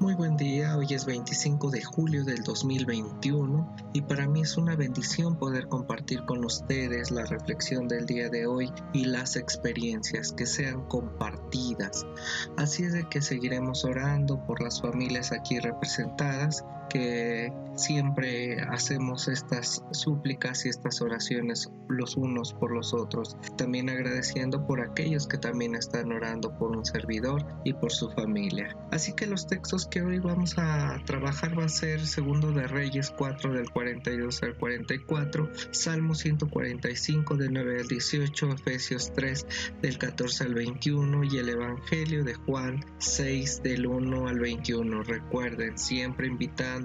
Muy buen día, hoy es 25 de julio del 2021 y para mí es una bendición poder compartir con ustedes la reflexión del día de hoy y las experiencias que sean compartidas. Así es de que seguiremos orando por las familias aquí representadas que siempre hacemos estas súplicas y estas oraciones los unos por los otros, también agradeciendo por aquellos que también están orando por un servidor y por su familia. Así que los textos que hoy vamos a trabajar va a ser segundo de Reyes 4 del 42 al 44, Salmo 145 del 9 al 18, Efesios 3 del 14 al 21 y el Evangelio de Juan 6 del 1 al 21. Recuerden, siempre invitados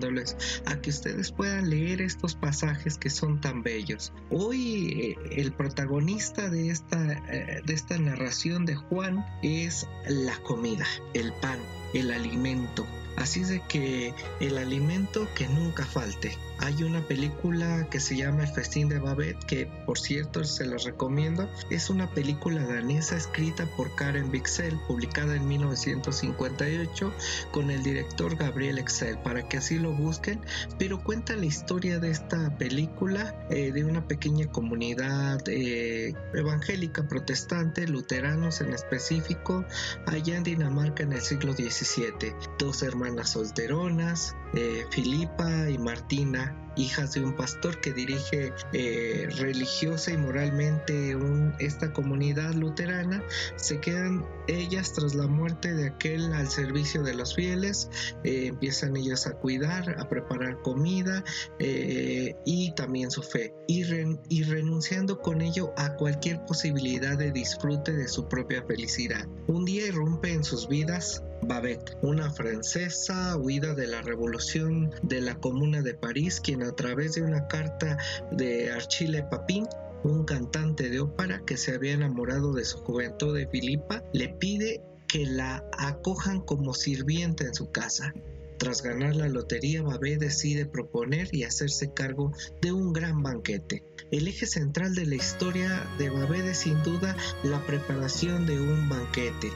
a que ustedes puedan leer estos pasajes que son tan bellos. Hoy eh, el protagonista de esta, eh, de esta narración de Juan es la comida, el pan, el alimento. Así de que el alimento que nunca falte. Hay una película que se llama El Festín de Babette, que por cierto se los recomiendo. Es una película danesa escrita por Karen Bixel, publicada en 1958 con el director Gabriel Excel, para que así lo busquen. Pero cuenta la historia de esta película eh, de una pequeña comunidad eh, evangélica protestante, luteranos en específico, allá en Dinamarca en el siglo XVII. Dos hermanas solteronas, eh, Filipa y Martina, hijas de un pastor que dirige eh, religiosa y moralmente esta comunidad luterana, se quedan ellas tras la muerte de aquel al servicio de los fieles, eh, empiezan ellos a cuidar, a preparar comida eh, y también su fe, y, y renunciando con ello a cualquier posibilidad de disfrute de su propia felicidad. Un día irrumpe en sus vidas Babette, una francesa huida de la revolución de la Comuna de París, quien a través de una carta de Archile Papin un cantante de ópera que se había enamorado de su juventud de Filipa, le pide que la acojan como sirvienta en su casa. Tras ganar la lotería, Babé decide proponer y hacerse cargo de un gran banquete. El eje central de la historia de Babé es sin duda la preparación de un banquete.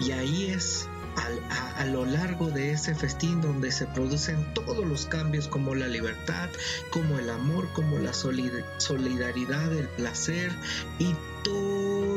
Y ahí es a, lo largo de ese festín donde se producen todos los cambios como la libertad, como el amor, como la solidaridad, el placer y toda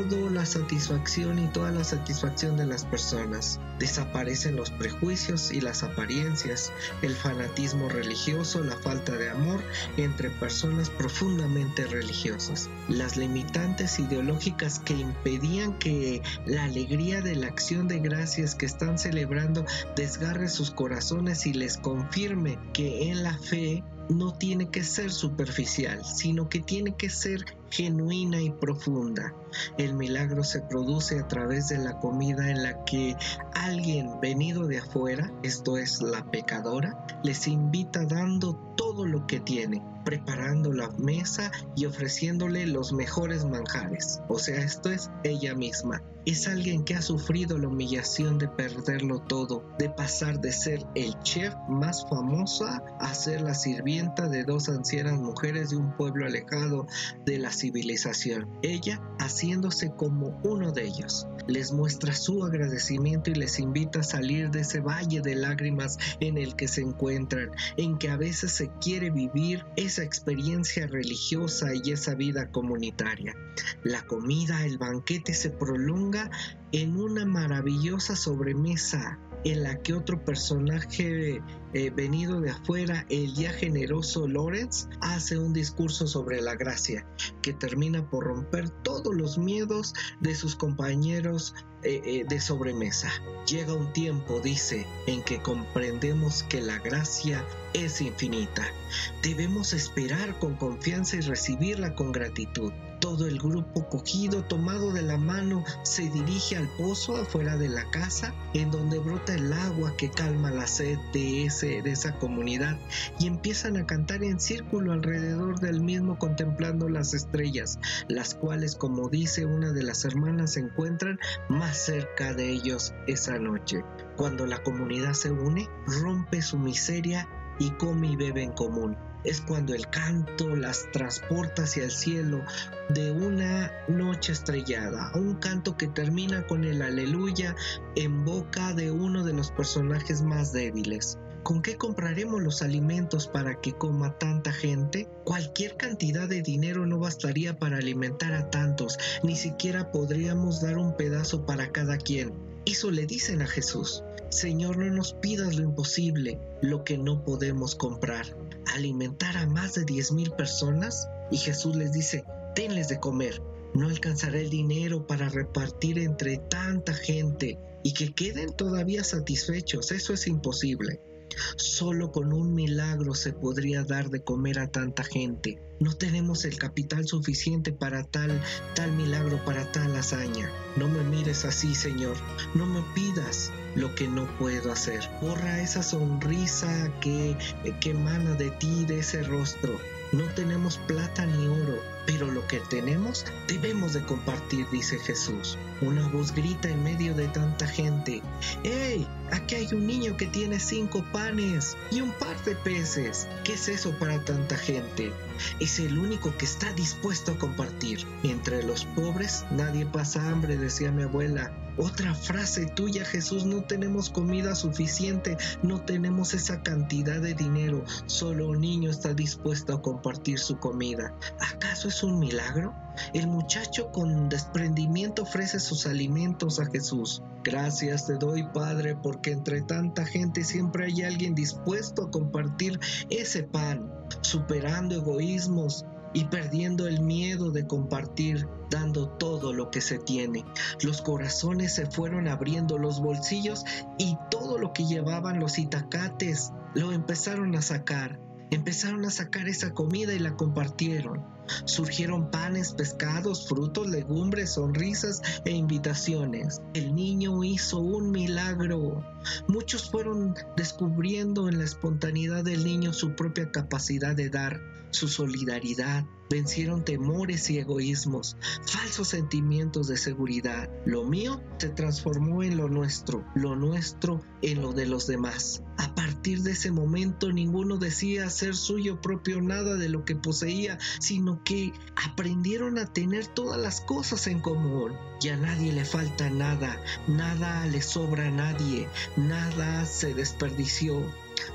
la satisfacción y toda la satisfacción de las personas. Desaparecen los prejuicios y las apariencias, el fanatismo religioso, la falta de amor entre personas profundamente religiosas, las limitantes ideológicas que impedían que la alegría de la acción de gracias que están celebrando desgarre sus corazones y les confirme que en la fe no tiene que ser superficial, sino que tiene que ser genuina y profunda. El milagro se produce a través de la comida en la que alguien venido de afuera, esto es la pecadora, les invita dando todo lo que tiene, preparando la mesa y ofreciéndole los mejores manjares. O sea, esto es ella misma. Es alguien que ha sufrido la humillación de perderlo todo, de pasar de ser el chef más famoso a ser la sirvienta de dos ancianas mujeres de un pueblo alejado de la civilización. Ella haciéndose como uno de ellos. Les muestra su agradecimiento y les invita a salir de ese valle de lágrimas en el que se encuentran, en que a veces se quiere vivir esa experiencia religiosa y esa vida comunitaria. La comida, el banquete se prolonga en una maravillosa sobremesa en la que otro personaje eh, venido de afuera, el ya generoso Lorenz, hace un discurso sobre la gracia, que termina por romper todos los miedos de sus compañeros eh, eh, de sobremesa. Llega un tiempo, dice, en que comprendemos que la gracia es infinita. Debemos esperar con confianza y recibirla con gratitud. Todo el grupo cogido, tomado de la mano, se dirige al pozo afuera de la casa, en donde brota el agua que calma la sed de, ese, de esa comunidad, y empiezan a cantar en círculo alrededor del mismo contemplando las estrellas, las cuales, como dice una de las hermanas, se encuentran más cerca de ellos esa noche. Cuando la comunidad se une, rompe su miseria y come y bebe en común. Es cuando el canto las transporta hacia el cielo de una noche estrellada, un canto que termina con el aleluya en boca de uno de los personajes más débiles. ¿Con qué compraremos los alimentos para que coma tanta gente? Cualquier cantidad de dinero no bastaría para alimentar a tantos, ni siquiera podríamos dar un pedazo para cada quien. Eso le dicen a Jesús. Señor, no nos pidas lo imposible, lo que no podemos comprar. ¿Alimentar a más de diez mil personas? Y Jesús les dice, tenles de comer. No alcanzará el dinero para repartir entre tanta gente y que queden todavía satisfechos. Eso es imposible. Solo con un milagro se podría dar de comer a tanta gente. No tenemos el capital suficiente para tal, tal milagro, para tal hazaña. No me mires así, Señor. No me pidas lo que no puedo hacer. Borra esa sonrisa que, que emana de ti, de ese rostro. No tenemos plata ni oro, pero lo que tenemos debemos de compartir, dice Jesús. Una voz grita en medio de tanta gente. ¡Ey! Aquí hay un niño que tiene cinco panes y un par de peces. ¿Qué es eso para tanta gente? Es el único que está dispuesto a compartir. Entre los pobres nadie pasa hambre, decía mi abuela. Otra frase tuya, Jesús, no tenemos comida suficiente, no tenemos esa cantidad de dinero, solo un niño está dispuesto a compartir su comida. ¿Acaso es un milagro? El muchacho con desprendimiento ofrece sus alimentos a Jesús. Gracias te doy, Padre, porque entre tanta gente siempre hay alguien dispuesto a compartir ese pan, superando egoísmos, y perdiendo el miedo de compartir, dando todo lo que se tiene. Los corazones se fueron abriendo los bolsillos y todo lo que llevaban los itacates lo empezaron a sacar. Empezaron a sacar esa comida y la compartieron. Surgieron panes, pescados, frutos, legumbres, sonrisas e invitaciones. El niño hizo un milagro. Muchos fueron descubriendo en la espontaneidad del niño su propia capacidad de dar, su solidaridad, vencieron temores y egoísmos, falsos sentimientos de seguridad. Lo mío se transformó en lo nuestro, lo nuestro en lo de los demás. Partir de ese momento ninguno decía ser suyo propio nada de lo que poseía, sino que aprendieron a tener todas las cosas en común. Y a nadie le falta nada, nada le sobra a nadie, nada se desperdició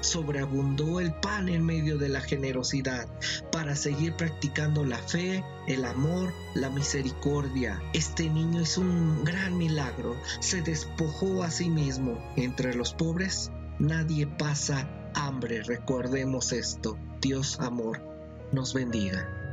sobreabundó el pan en medio de la generosidad para seguir practicando la fe, el amor, la misericordia. Este niño hizo un gran milagro, se despojó a sí mismo. Entre los pobres nadie pasa hambre, recordemos esto. Dios amor nos bendiga.